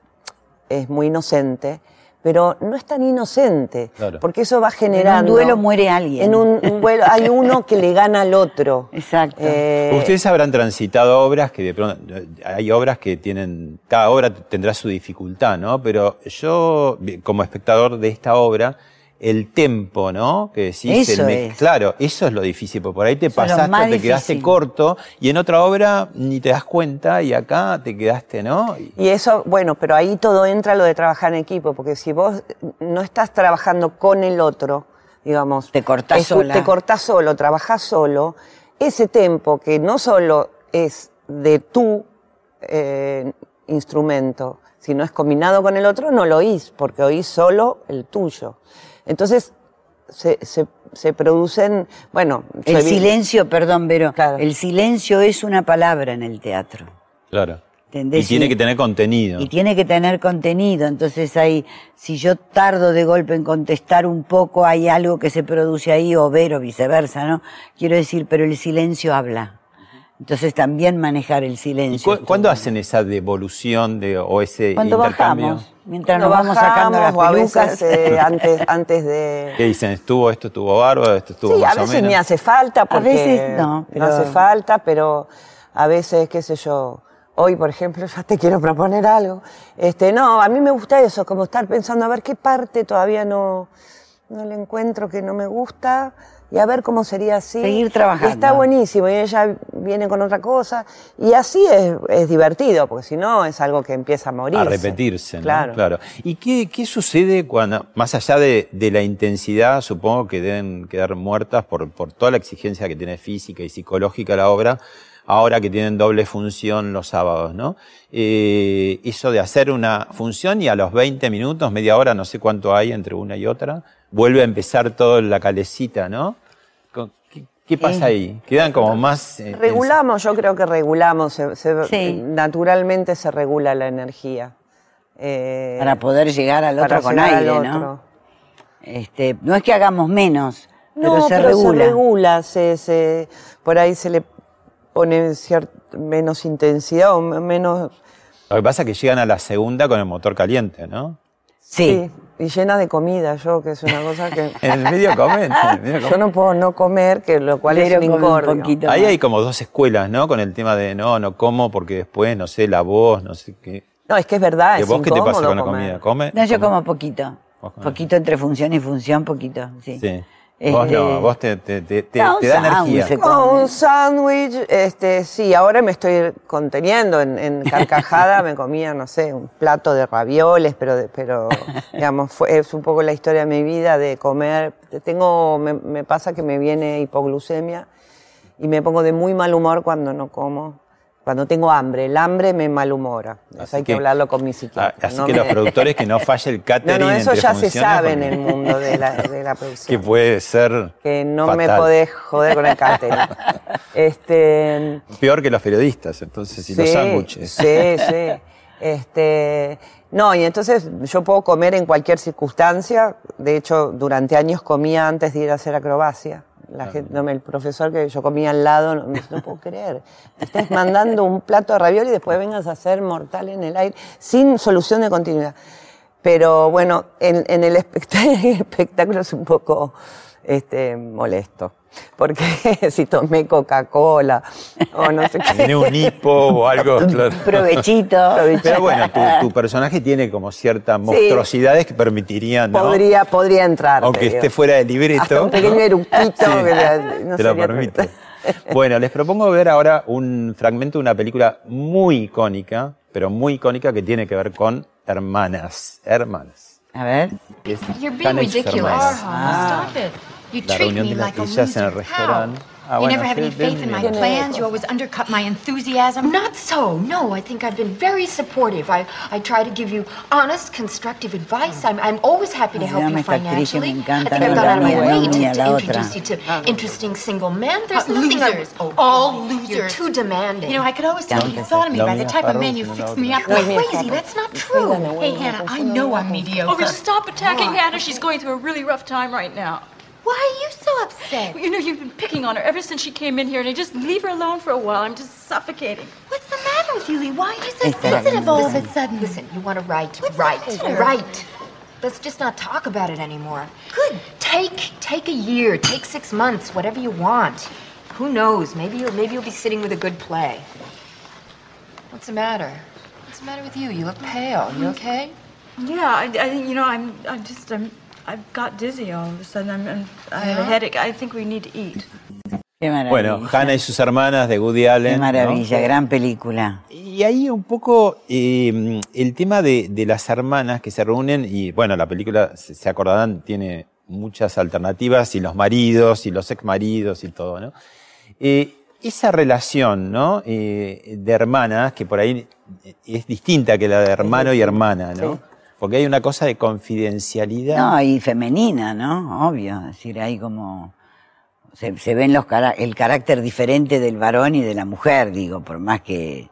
es muy inocente, pero no es tan inocente, Claro. porque eso va En un generando... duelo muere alguien. En un, un duelo hay uno que le gana al otro. Exacto. Eh, Ustedes habrán transitado obras que de pronto. Hay obras que tienen. Cada obra tendrá su dificultad, ¿no? Pero yo, como espectador de esta obra, el tempo, ¿no? Que decís. Eso el me- es. Claro, eso es lo difícil, porque por ahí te Eso es pasaste, te quedaste difícil. corto, y en otra obra ni te das cuenta, y acá te quedaste, ¿no? Y- Y eso, bueno, pero ahí todo entra lo de trabajar en equipo, porque si vos no estás trabajando con el otro, digamos, Te cortás escu- sola. te cortás solo, trabajás solo, ese tempo que no solo es de tu eh, instrumento, sino es combinado con el otro, no lo oís, porque oís solo el tuyo. Entonces, se, se- se producen, bueno... El silencio, perdón, Vero, Claro. el silencio es una palabra en el teatro. Claro. Y tiene que tener contenido. Y tiene que tener contenido. Entonces hay, si yo tardo de golpe en contestar un poco, hay algo que se produce ahí, o ver, o viceversa, ¿no? Quiero decir, pero el silencio habla. Entonces también manejar el silencio. ¿Cuándo hacen esa devolución de, o ese Cuando intercambio? bajamos, mientras nos vamos sacando las o a veces, pelucas. eh, antes, antes de... *laughs* ¿Qué dicen? ¿Estuvo esto, estuvo bárbaro, esto estuvo Sí, a más o veces menos? ni hace falta porque veces no, pero- hace falta, pero a veces, qué sé yo, hoy por ejemplo *laughs* ya te quiero proponer algo. Este, no, a mí me gusta eso, como estar pensando a ver qué parte todavía no, no le encuentro que no me gusta y a ver cómo sería así. Seguir trabajando. Y está buenísimo y ella viene con otra cosa y así es, es divertido, porque si no es algo que empieza a morir. A repetirse, ¿no? Claro. ¿Y qué, qué sucede cuando, más allá de, de la intensidad, supongo que deben quedar muertas por, por toda la exigencia que tiene física y psicológica la obra, ahora que tienen doble función los sábados, ¿no? Eh, eso de hacer una función y a los 20 minutos, media hora, no sé cuánto hay entre una y otra, vuelve a empezar toda la calecita, ¿no? ¿Qué, qué pasa ahí? Quedan como más... eh, Regulamos, yo creo que regulamos, se- se- Sí. naturalmente se regula la energía. Eh, para poder llegar al otro con llegar al aire, otro. ¿no? Este, no es que hagamos menos, No, pero se pero regula. se regula, se, se- por ahí se le pone menos intensidad o me- menos... Lo que pasa es que llegan a la segunda con el motor caliente, ¿no? Sí. y llena de comida yo, que es una cosa que... *laughs* En el medio comen. *laughs* Yo no puedo no comer, que lo cual Pero es un incordio. Ahí hay como dos escuelas, ¿no? Con el tema de no, no como porque después, no sé, la voz, no sé qué. No, es que es verdad, ¿Y vos qué te pasa con la comida? ¿Come? No, yo ¿Come? como poquito. Poquito entre función y función, poquito, sí. Sí. Este- Vos no, vos te, te, te, te- No, da energía. No, un sándwich, este, sí, ahora me estoy conteniendo. En, en *laughs* carcajada me comía, no sé, un plato de ravioles, pero, pero *laughs* digamos, fue, es un poco la historia de mi vida de comer. Tengo, me, me pasa que me viene hipoglucemia y me pongo de muy mal humor cuando no como. Cuando tengo hambre, el hambre me malhumora. Eso Así hay que, que- hablarlo con mi Ah, psiquiatra. Así no que me- los productores que no falle el *laughs* No, catering no, eso entre ya se sabe en el mundo de la, *laughs* de la producción. Que puede ser que no me podés joder con el catering. *laughs* este, Peor que los periodistas, entonces, y los sándwiches. Sí, sí. Este, no, y entonces yo puedo comer en cualquier circunstancia. De hecho, durante años comía antes de ir a hacer acrobacia. La gente, no me- el profesor que yo comía al lado, no, no puedo creer. Me estás mandando un plato de ravioli y después vengas a hacer mortal en el aire, sin solución de continuidad. Pero bueno, en, en el espect- *laughs* espectáculo es un poco este, molesto. Porque *laughs* si tomé Coca-Cola *laughs* o no sé qué. Tiene un hipo o algo, claro. Provechito. Pero bueno, tu, tu personaje tiene como ciertas monstruosidades que permitirían, ¿no? Podría, podría entrar. Aunque digo. esté fuera del libreto. Hasta un pequeño ¿no? eructito Sí, que la- no te lo permite. *laughs* Bueno, les propongo ver ahora un fragmento de una película muy icónica, pero muy icónica que tiene que ver con hermanas. Hermanas. A ver. Es You're being ridiculous. hermanas. Stop it. You La treat reunión me de las like a ellas en el loser. restaurante. Ah, you bueno, never have any faith in my bien. plans. You always undercut my enthusiasm. Not so. No, I think I've been very supportive. I, I try to give you honest, constructive advice. I'm, I'm always happy to help you esta actriz que me financially. I think I've la gone out of my way to, to introduce you to interesting single men. There's Uh, nothing I- losers. Oh, All You're losers. too demanding. You know, I could always tell you thought of me by the type of man you fixed me up You're with. crazy. That's not true. Hey, Hannah, I know I'm mediocre. Oh, stop attacking Hannah. She's going through a really rough time right now. Why are you so upset? You know, you've been picking on her ever since she came in here, and I just leave her alone for a while. I'm just suffocating. What's the matter with you, Lee? Why are you so Esta sensitive la all of a sudden? Listen, you want to write, What's write, the write. Let's just not talk about it anymore. Good. Take take a year, take six months, whatever you want. Who knows? Maybe you'll maybe you'll be sitting with a good play. What's the matter? What's the matter with you? You look pale. You okay? Yeah, I, I think you know, I'm, I'm just, I'm, I've got dizzy all of a sudden. I'm, I'm I have a headache. I think we need to eat. Qué maravilla. Bueno, Hannah y sus hermanas de Woody Allen. Qué ¿no? maravilla, gran película. Y ahí un poco eh, el tema de, de las hermanas que se reúnen y bueno, la película, se, acordarán, tiene muchas alternativas y los maridos y los ex maridos y todo, ¿no? Eh, esa relación, ¿no? Eh, de hermanas que por ahí es distinta que la de hermano y hermana, ¿no? Sí. Porque hay una cosa de confidencialidad. No, y femenina, ¿no? Obvio. Es decir, hay como. Se, se ven los cara- el carácter diferente del varón y de la mujer, digo, por más que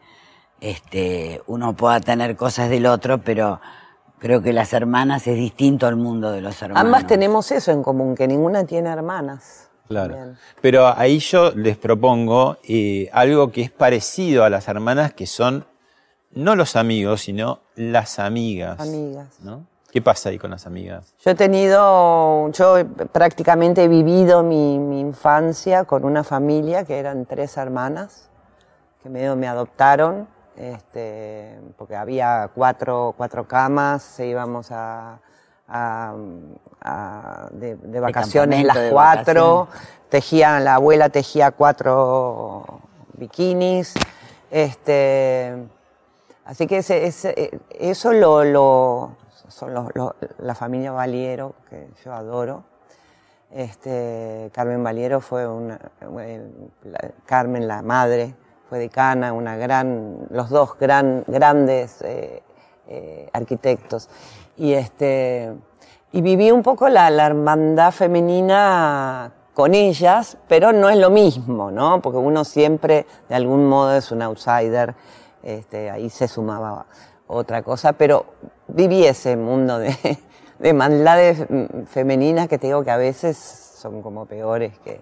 este, uno pueda tener cosas del otro, pero creo que las hermanas es distinto al mundo de los hermanos. Ambas tenemos eso en común, que ninguna tiene hermanas. Claro. Pero ahí yo les propongo eh, algo que es parecido a las hermanas, que son no los amigos, sino las amigas. Amigas. ¿no? ¿Qué pasa ahí con las amigas? Yo he tenido, yo prácticamente he vivido mi, mi infancia con una familia que eran tres hermanas, que medio me adoptaron, este, porque había cuatro, cuatro camas, íbamos a, a, a- de, de vacaciones las cuatro, tejían, la abuela tejía cuatro bikinis, este, así que ese- eso lo, son la familia Valiero, que yo adoro. Este, Carmen Valiero fue una, eh, Carmen la madre, fue decana, una gran, los dos gran, grandes eh, eh, arquitectos. Y, este, y viví un poco la, la hermandad femenina con ellas, pero no es lo mismo, ¿no? Porque uno siempre, de algún modo, es un outsider. Este, ahí se sumaba otra cosa, pero viví ese mundo de, *laughs* de maldades femeninas que te digo que a veces son como peores que...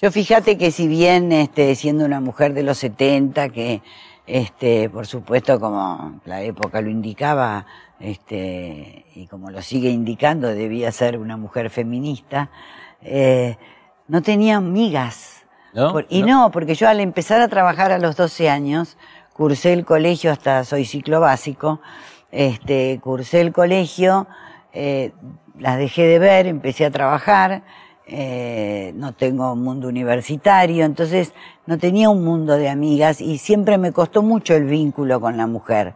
Yo fíjate que si bien este, siendo una mujer de los 70, que este, por supuesto como la época lo indicaba, este, y como lo sigue indicando, debía ser una mujer feminista, eh, no tenía amigas. ¿No? Por- y no. porque yo al empezar a trabajar a los 12 años, cursé el colegio hasta soy ciclo básico, este, cursé el colegio, eh, las dejé de ver, empecé a trabajar, eh, no tengo un mundo universitario, entonces no tenía un mundo de amigas y siempre me costó mucho el vínculo con la mujer.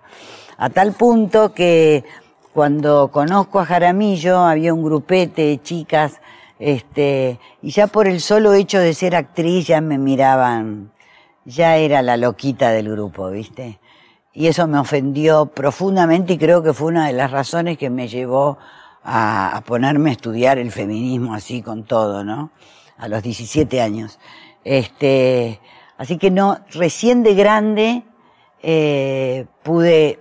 A tal punto que cuando conozco a Jaramillo había un grupete de chicas, este, y ya por el solo hecho de ser actriz ya me miraban, ya era la loquita del grupo, ¿viste? Y eso me ofendió profundamente y creo que fue una de las razones que me llevó a, ponerme a estudiar el feminismo así con todo, ¿no? A los 17 años. Este, así que no, recién de grande eh, pude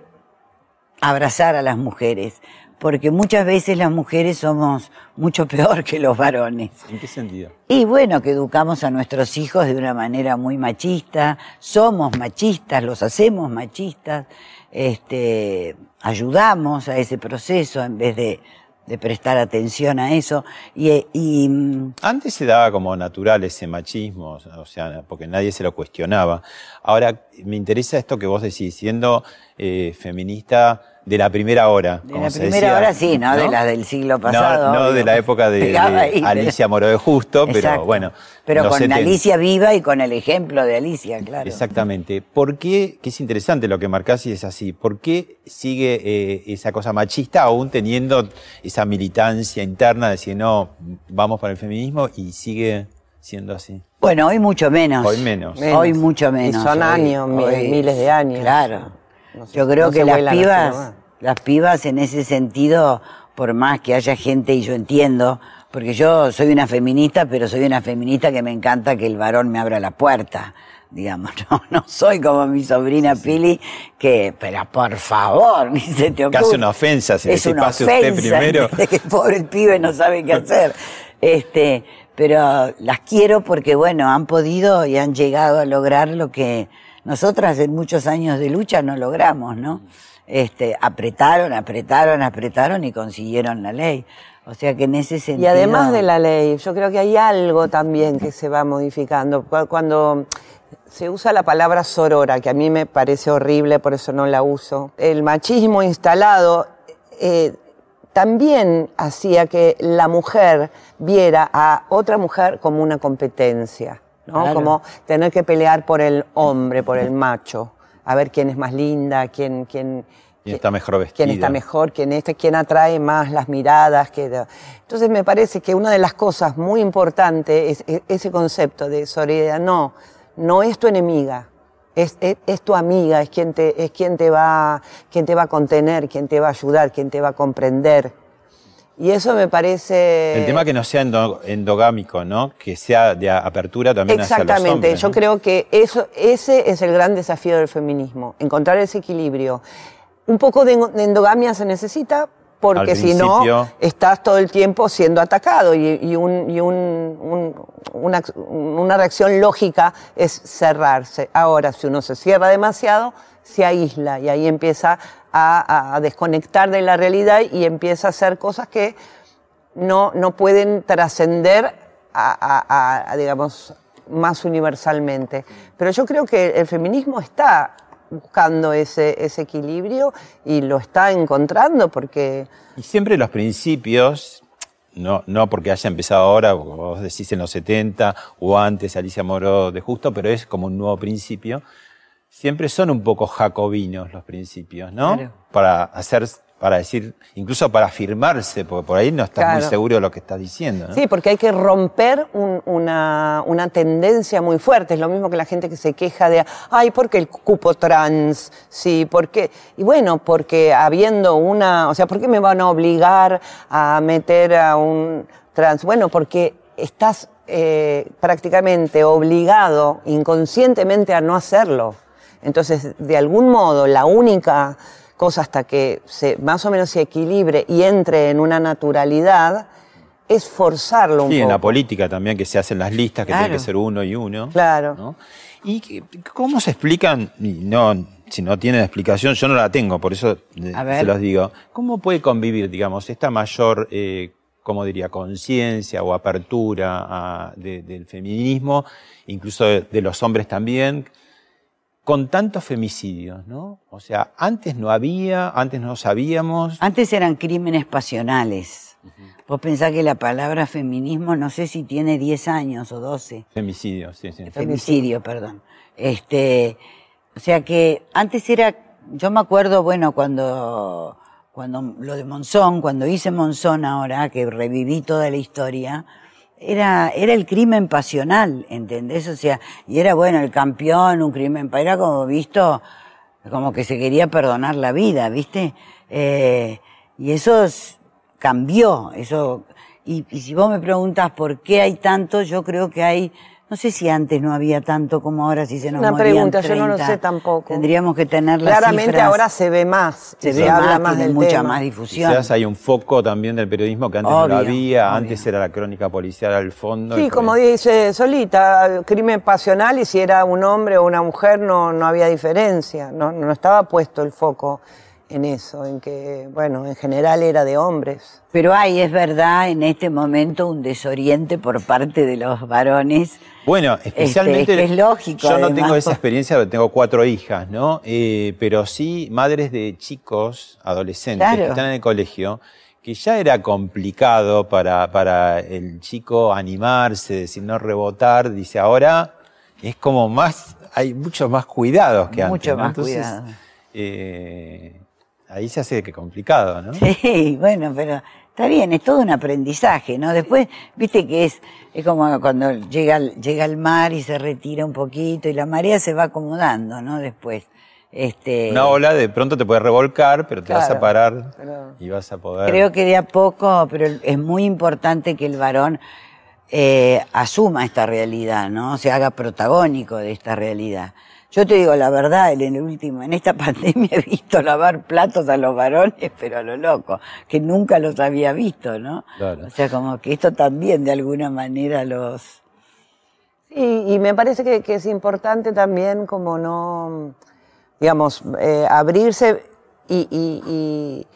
abrazar a las mujeres, porque muchas veces las mujeres somos mucho peor que los varones. ¿En qué sentido? Y bueno, que educamos a nuestros hijos de una manera muy machista, somos machistas, los hacemos machistas, este, ayudamos a ese proceso en vez de, de prestar atención a eso. Y, y, mm, Antes se daba como natural ese machismo, o sea, porque nadie se lo cuestionaba. Ahora, me interesa esto que vos decís, siendo eh, feminista de la primera hora. de como la se primera decía, hora sí, ¿no? De la del siglo pasado. no de la época de, *laughs* Alicia Moro de Justo, pero Exacto. bueno. Pero con 70. Alicia viva y con el ejemplo de Alicia, claro. Exactamente. ¿Por qué, que es interesante lo que marcás y es así, por qué sigue eh, esa cosa machista aún teniendo esa militancia interna de decir, no, vamos para el feminismo y sigue siendo así? Bueno, hoy mucho menos. Hoy menos. Hoy mucho menos. Y son Hoy- años, hoy- miles de años. Claro. No se- Yo creo no que las pibas, las pibas en ese sentido, por más que haya gente, y yo entiendo, porque yo soy una feminista, pero soy una feminista que me encanta que el varón me abra la puerta. Digamos, *laughs* no, no soy como mi sobrina Pili, que, pero por favor, *laughs* ni se te ocurre. Casi una ofensa si es decís, una pase usted primero. de que el pobre pibe no sabe qué hacer. *laughs* Este, pero las quiero porque, bueno, han podido y han llegado a lograr lo que nosotras en muchos años de lucha no logramos, ¿no? Este, apretaron, apretaron, apretaron y consiguieron la ley. O sea que en ese sentido. Y además de la ley, yo creo que hay algo también que se va modificando. Cu- Cuando se usa la palabra sorora, que a mí me parece horrible, por eso no la uso, el machismo instalado eh, también hacía que la mujer viera a otra mujer como una competencia, ¿no? Claro. Como tener que pelear por el hombre, por el macho, a ver quién es más linda, quién, quién, ¿Quién está mejor vestida? quién está mejor, quién este, quién atrae más las miradas. Que... Entonces me parece que una de las cosas muy importantes es, es ese concepto de solidaridad. No, no es tu enemiga, es, es, es tu amiga, es quien, te, es quien te va, quien te va a contener, quien te va a ayudar, quien te va a comprender. Y eso me parece... El tema que no sea endo- endogámico, ¿no? Que sea de apertura también hacia los Exactamente, hombres. yo ¿no? creo que eso, ese es el gran desafío del feminismo, encontrar ese equilibrio. Un poco de, en- de endogamia se necesita porque si no estás todo el tiempo siendo atacado y, y un- y un- un- una, una reacción lógica es cerrarse. Ahora, si uno se cierra demasiado, se aísla y ahí empieza a, desconectar de la realidad y empieza a hacer cosas que no, no pueden trascender a, digamos, más universalmente. Pero yo creo que el feminismo está buscando ese, ese equilibrio y lo está encontrando porque... Y siempre los principios, no, no porque haya empezado ahora, vos decís en los 70 o antes Alicia Moro de Justo, pero es como un nuevo principio. Siempre son un poco jacobinos los principios, ¿no? Claro. Para hacer, para decir, incluso para afirmarse, porque por ahí no estás muy seguro de lo que estás diciendo, ¿no? Sí, porque hay que romper un- una, una tendencia muy fuerte. Es lo mismo que la gente que se queja de, ay, ¿por qué el cupo trans? Sí, ¿por qué? Y bueno, porque habiendo una, o sea, ¿por qué me van a obligar a meter a un trans? Bueno, porque estás eh, prácticamente obligado inconscientemente a no hacerlo. Entonces, de algún modo, la única cosa hasta que se, más o menos se equilibre y entre en una naturalidad es forzarlo un Sí, en poco. la política también, que se hacen las listas, que tiene que ser uno y uno. Claro. ¿no? ¿Y cómo se explican? No, si no tienen explicación, yo no la tengo, por eso eh, se los digo. ¿Cómo puede convivir, digamos, esta mayor, eh, como diría, conciencia o apertura a- de- del feminismo, incluso de, de los hombres también, con tantos femicidios, ¿no? O sea, antes no había, antes no sabíamos. Antes eran crímenes pasionales. Vos pensás que la palabra feminismo, no sé si tiene 10 años o 12. Femicidios, sí, sí. Femicidio, perdón. Este, o sea que antes era, yo me acuerdo, bueno, cuando, cuando lo de Monzón, cuando hice Monzón ahora, que reviví toda la historia, era, era el crimen pasional, ¿entendés? O sea, y era bueno, el campeón, un crimen, era como visto, como que se quería perdonar la vida, ¿viste? Eh, y eso cambió, eso, y, y si vos me preguntas por qué hay tanto, yo creo que hay, no sé si antes no había tanto como ahora, si se nos Una morían pregunta, yo no lo 30. sé tampoco. Tendríamos que tener las Claramente cifras. ahora se ve más, Se se, ve habla más, más mucha tema. más difusión. Quizás hay un foco también del periodismo que antes no lo había, obvio. antes era la crónica policial al fondo. Sí, como dice Solita, crimen pasional y si era un hombre o una mujer no, no había diferencia, no, no estaba puesto el foco en eso, en que, bueno, en general era de hombres. Pero hay, es verdad, en este momento un desoriente por parte de los varones. Bueno, especialmente. Este, es que es lógico, Yo no tengo esa experiencia tengo cuatro hijas, ¿no? Eh, pero sí madres de chicos, adolescentes, Claro. que están en el colegio, que ya era complicado para, para el chico animarse, decir no rebotar. Dice, ahora es como más, hay muchos más cuidados que antes. Mucho ¿no? más Entonces, cuidado. eh, ahí se hace que complicado, ¿no? *laughs* Sí, bueno, pero está bien, es todo un aprendizaje, ¿no? Después, viste que es, es como cuando llega, llega al mar y se retira un poquito y la marea se va acomodando, ¿no? Después. Este, Una ola de pronto te puede revolcar, pero te vas a parar pero- y vas a poder. Creo que de a poco, pero es muy importante que el varón eh, asuma esta realidad, ¿no? Se haga protagónico de esta realidad. Yo te digo la verdad, en el último, en esta *laughs* pandemia he visto lavar platos a los varones, pero a lo loco, que nunca los había visto, ¿no? Claro. O sea, como que esto también de alguna manera los... Y, y me parece que, que es importante también como no, digamos, eh, abrirse y, y- y-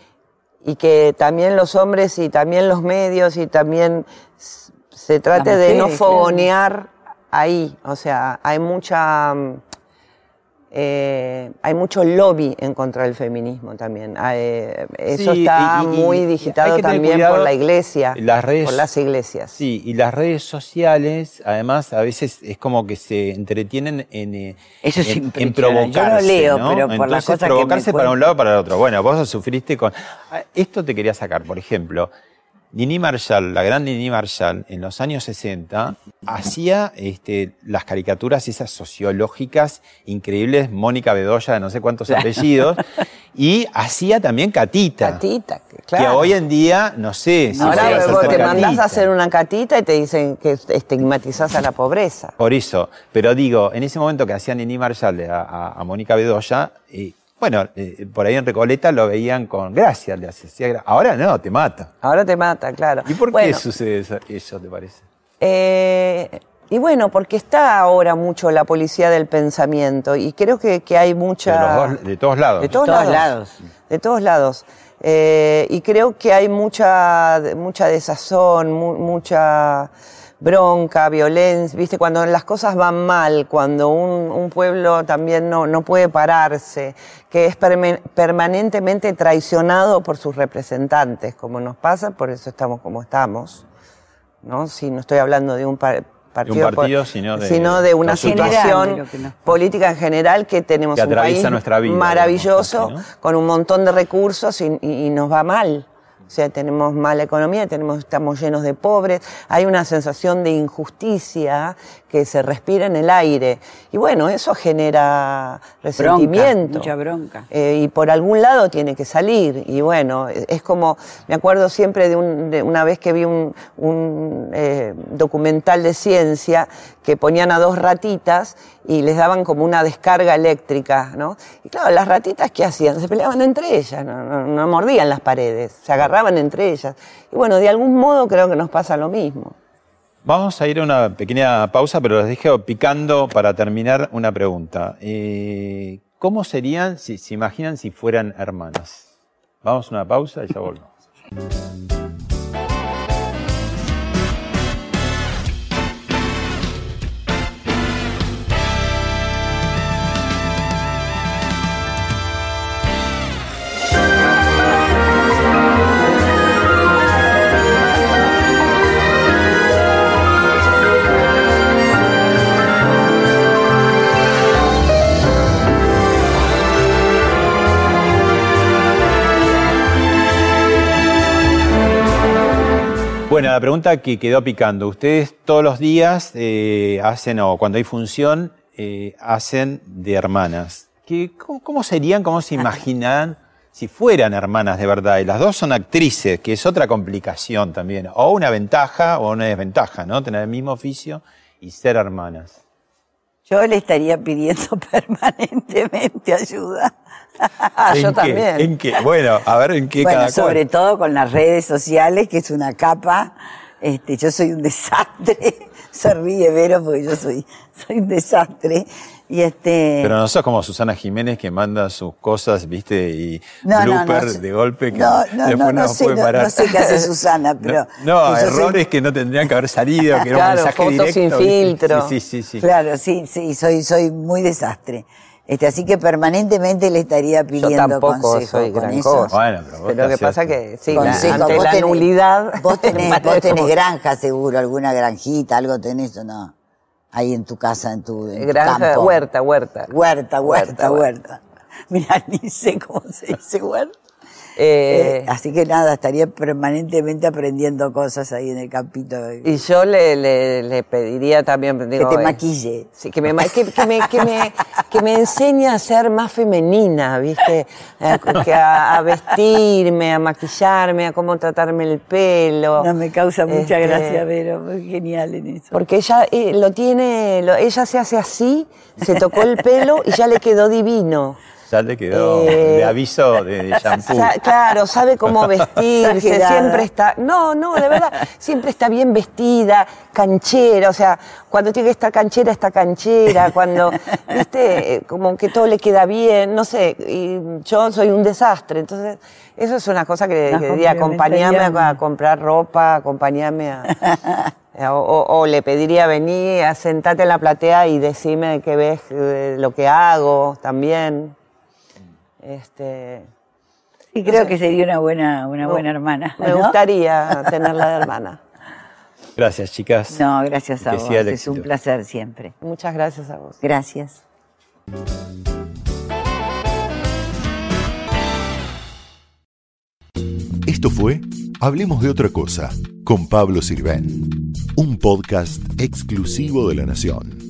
y que también los hombres y también los medios y también se trate de no claro. fogonear ahí. O sea, hay mucha... eh, hay mucho lobby en contra del feminismo también. Eh, eso Sí, está y- y- muy digitado también cuidado. por la iglesia, Las redes, por las iglesias. Sí, y las redes sociales, además, a veces es como que se entretienen en, eh, Eso es en, en impresionante. Yo no provocarse. leo, ¿no? pero por las cosas que me provocarse para un lado para el otro. Bueno, vos sufriste con. Ah, Esto te quería sacar, por ejemplo. Nini Marshall, la gran Nini Marshall, en los años 60, hacía este, las caricaturas esas sociológicas increíbles, Mónica Bedoya, de no sé cuántos apellidos, y hacía también Catita. Catita, claro. Que hoy en día, no sé si Ahora vos hacer te mandás Catita. a hacer una catita y te dicen que estigmatizás a la pobreza. Por eso, pero digo, en ese momento que hacía Nini Marshall a, a- a Mónica Bedoya, eh, bueno, eh, por ahí en Recoleta lo veían con gracia, le hacía Ahora no, te mata. Ahora te mata, claro. ¿Y por qué sucede eso, eso, te parece? Eh, y bueno, porque está ahora mucho la policía del pensamiento y creo que, que hay De, mucha... los dos- de todos lados. De todos, lados. De todos lados. Eh, y creo que hay mucha, mucha desazón, mu- mucha bronca, violencia, viste, cuando las cosas van mal, cuando un, un pueblo también no, no puede pararse, que es permanentemente traicionado por sus representantes, como nos pasa, por eso estamos como estamos. ¿no? Si no estoy hablando de un par- partido, sino de- sino de una general, situación política en general que tenemos Que un país nuestra vida, maravilloso, digamos, con un montón de recursos y, y- y nos va mal. O sea, tenemos mala economía, tenemos, estamos llenos de pobres, hay una sensación de injusticia que se respira en el aire. Y bueno, eso genera resentimiento. mucha bronca. Eh, y por algún lado tiene que salir. Y bueno, es es como, me acuerdo siempre de, un- de una vez que vi un, un, eh, documental de ciencia que ponían a dos ratitas y les daban como una descarga eléctrica, ¿no? Y claro, las ratitas, ¿qué hacían? Se peleaban entre ellas, no, mordían las paredes, se agarraban entre ellas. Y bueno, de algún modo creo que nos pasa lo mismo. Vamos a ir a una pequeña pausa, pero les dejo picando para terminar una pregunta. Eh, ¿Cómo serían, si se imaginan, si fueran hermanas? Vamos a una pausa y ya volvemos. Bueno, la pregunta que quedó picando. Ustedes todos los días eh, hacen, o cuando hay función, eh, hacen de hermanas. ¿Qué, cómo, cómo serían, cómo se imaginan *laughs* si fueran hermanas de verdad? Y las dos son actrices, que es otra complicación también. O una ventaja o una desventaja, ¿no? Tener el mismo oficio y ser hermanas. Yo le estaría pidiendo *laughs* permanentemente ayuda. Ah, ¿En yo qué? también. ¿En qué? Bueno, a ver en qué bueno, cada sobre cual. todo con las redes sociales, que es una capa. Este, yo soy un desastre. *laughs* Se ríe Vero porque yo soy, soy un desastre. Y este. Pero no sos como Susana Jiménez que manda sus cosas, viste, y No, no, no, de golpe que no, no, después no, no, no sé, puede no- parar. no sé qué hace Susana, *laughs* pero- No, no, que yo soy- errores que no tendrían que haber salido, que era un Claro, mensaje fotos directo. sin filtro. Sí, sí, sí. sí. Claro, sí, sí, soy, soy muy desastre. Este, así que permanentemente le estaría Yo pidiendo tampoco consejo soy con gran eso. cosa. Bueno, pero vos Pero lo que pasa hacías- que sí, la- Consejo, ante vos la tenés- nulidad. Vos tenés, *laughs* vos tenés granja seguro, alguna granjita, algo tenés o no. Ahí en tu casa, en tu, en tu Granja, campo. huerta, huerta. Huerta, huerta, Huerta, huerta. *laughs* Mirá, ni sé cómo se dice huerta. Eh, Eh, así que nada, estaría permanentemente aprendiendo cosas ahí en el campito. Y yo le, le, le pediría también digo, que te eh, maquille. Sí, que me, que, que me, que, me, que me enseñe a ser más femenina, ¿viste? A, a, vestirme, a maquillarme, a cómo tratarme el pelo. No me causa mucha Este, gracia, pero muy genial en eso. Porque ella eh, lo tiene, lo- ella se hace así, se tocó el pelo y ya le quedó divino. Ya le quedó Eh, de aviso de, *laughs* shampoo. Sa- claro, sabe cómo *laughs* vestirse, siempre está, no, no, de verdad, siempre está bien vestida, canchera, o sea, cuando tiene que estar canchera, está canchera, cuando, *laughs* viste, como que todo le queda bien, no sé, y yo soy un desastre, entonces, eso es una cosa que, que diría, acompañarme a, comprar ropa, acompañarme a... O, o- o le pediría venir, a sentate en la platea y decime de qué ves eh, lo que hago también. Este, Y creo que sería una buena, una No, buena hermana. Me ¿no? gustaría *laughs* tenerla de hermana. Gracias, chicas. No, gracias a vos. Es un placer siempre. Muchas gracias a vos. Gracias. Esto fue Hablemos de otra cosa con Pablo Sirven, un podcast exclusivo de La Nación.